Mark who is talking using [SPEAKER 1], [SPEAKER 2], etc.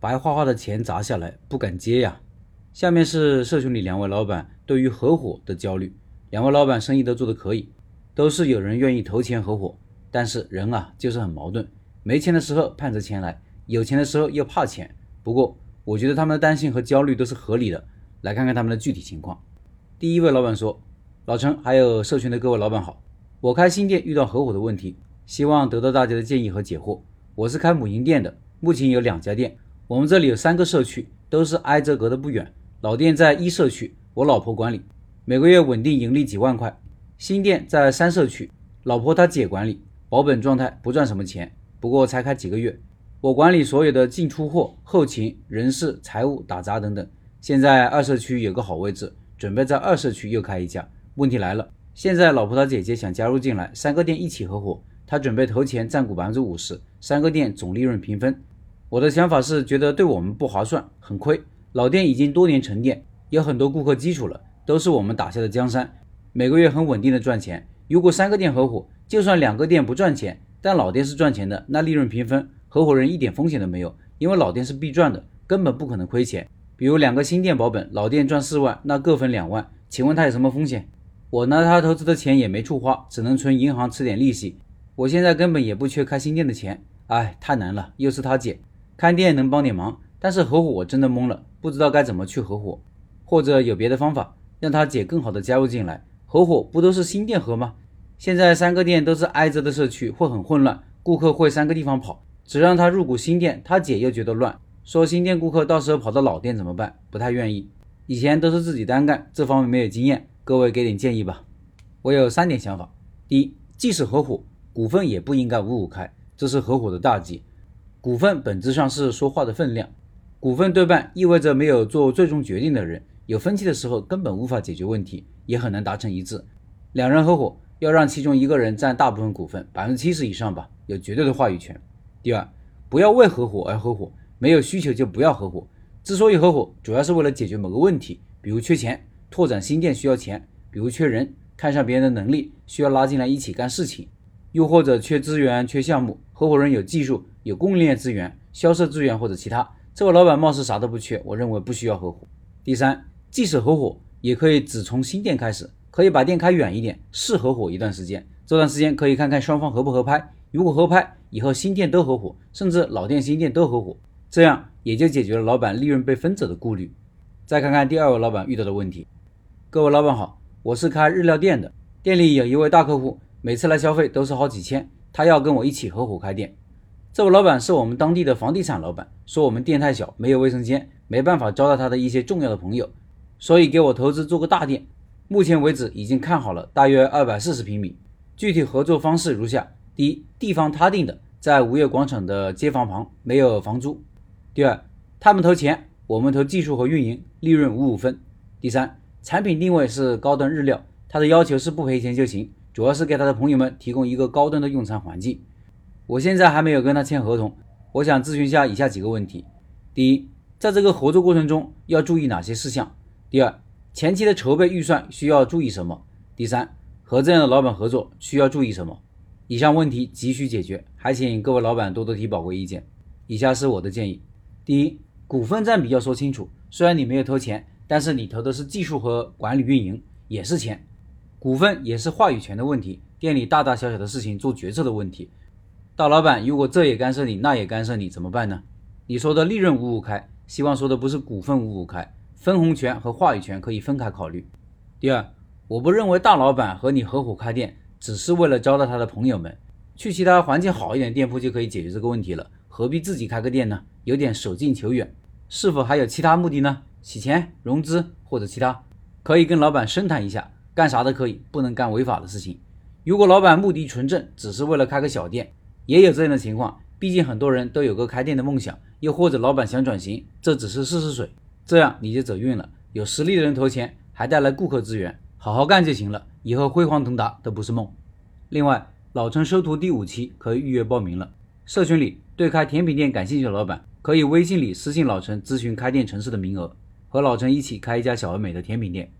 [SPEAKER 1] 白花花的钱砸下来，不敢接呀。下面是社群里两位老板对于合伙的焦虑。两位老板生意都做得可以，都是有人愿意投钱合伙，但是人啊就是很矛盾，没钱的时候盼着钱来，有钱的时候又怕钱。不过我觉得他们的担心和焦虑都是合理的。来看看他们的具体情况。第一位老板说：“老陈，还有社群的各位老板好，我开新店遇到合伙的问题，希望得到大家的建议和解惑。我是开母婴店的，目前有两家店，我们这里有三个社区，都是挨着隔得不远。老店在一社区，我老婆管理。”每个月稳定盈利几万块，新店在三社区，老婆她姐管理，保本状态，不赚什么钱。不过才开几个月，我管理所有的进出货、后勤、人事、财务、打杂等等。现在二社区有个好位置，准备在二社区又开一家。问题来了，现在老婆她姐姐想加入进来，三个店一起合伙，她准备投钱占股百分之五十，三个店总利润平分。我的想法是觉得对我们不划算，很亏。老店已经多年沉淀，有很多顾客基础了。都是我们打下的江山，每个月很稳定的赚钱。如果三个店合伙，就算两个店不赚钱，但老店是赚钱的，那利润平分，合伙人一点风险都没有，因为老店是必赚的，根本不可能亏钱。比如两个新店保本，老店赚四万，那各分两万，请问他有什么风险？我拿他投资的钱也没处花，只能存银行吃点利息。我现在根本也不缺开新店的钱，哎，太难了。又是他姐，开店能帮点忙，但是合伙我真的懵了，不知道该怎么去合伙，或者有别的方法。让他姐更好的加入进来，合伙不都是新店合吗？现在三个店都是挨着的社区，会很混乱，顾客会三个地方跑。只让他入股新店，他姐又觉得乱，说新店顾客到时候跑到老店怎么办？不太愿意。以前都是自己单干，这方面没有经验，各位给点建议吧。我有三点想法：第一，即使合伙，股份也不应该五五开，这是合伙的大忌。股份本质上是说话的分量，股份对半意味着没有做最终决定的人。有分歧的时候，根本无法解决问题，也很难达成一致。两人合伙，要让其中一个人占大部分股份，百分之七十以上吧，有绝对的话语权。第二，不要为合伙而合伙，没有需求就不要合伙。之所以合伙，主要是为了解决某个问题，比如缺钱，拓展新店需要钱；比如缺人，看上别人的能力，需要拉进来一起干事情；又或者缺资源、缺项目，合伙人有技术、有供应链资源、销售资源或者其他。这位老板貌似啥都不缺，我认为不需要合伙。第三。即使合伙，也可以只从新店开始，可以把店开远一点，试合伙一段时间。这段时间可以看看双方合不合拍。如果合拍，以后新店都合伙，甚至老店新店都合伙，这样也就解决了老板利润被分走的顾虑。再看看第二位老板遇到的问题。各位老板好，我是开日料店的，店里有一位大客户，每次来消费都是好几千，他要跟我一起合伙开店。这位老板是我们当地的房地产老板，说我们店太小，没有卫生间，没办法招待他的一些重要的朋友。所以给我投资做个大店，目前为止已经看好了，大约二百四十平米。具体合作方式如下：第一，地方他定的，在五月广场的街坊旁，没有房租；第二，他们投钱，我们投技术和运营，利润五五分；第三，产品定位是高端日料，他的要求是不赔钱就行，主要是给他的朋友们提供一个高端的用餐环境。我现在还没有跟他签合同，我想咨询一下以下几个问题：第一，在这个合作过程中要注意哪些事项？第二，前期的筹备预算需要注意什么？第三，和这样的老板合作需要注意什么？以上问题急需解决，还请各位老板多多提宝贵意见。以下是我的建议：第一，股份占比要说清楚。虽然你没有投钱，但是你投的是技术和管理运营，也是钱。股份也是话语权的问题，店里大大小小的事情做决策的问题。大老板如果这也干涉你，那也干涉你，怎么办呢？你说的利润五五开，希望说的不是股份五五开。分红权和话语权可以分开考虑。第二，我不认为大老板和你合伙开店只是为了招待他的朋友们，去其他环境好一点的店铺就可以解决这个问题了，何必自己开个店呢？有点舍近求远。是否还有其他目的呢？洗钱、融资或者其他？可以跟老板深谈一下，干啥都可以，不能干违法的事情。如果老板目的纯正，只是为了开个小店，也有这样的情况。毕竟很多人都有个开店的梦想，又或者老板想转型，这只是试试水。这样你就走运了，有实力的人投钱，还带来顾客资源，好好干就行了，以后辉煌腾达都不是梦。另外，老陈收徒第五期可以预约报名了，社群里对开甜品店感兴趣的老板，可以微信里私信老陈咨询开店城市的名额，和老陈一起开一家小而美的甜品店。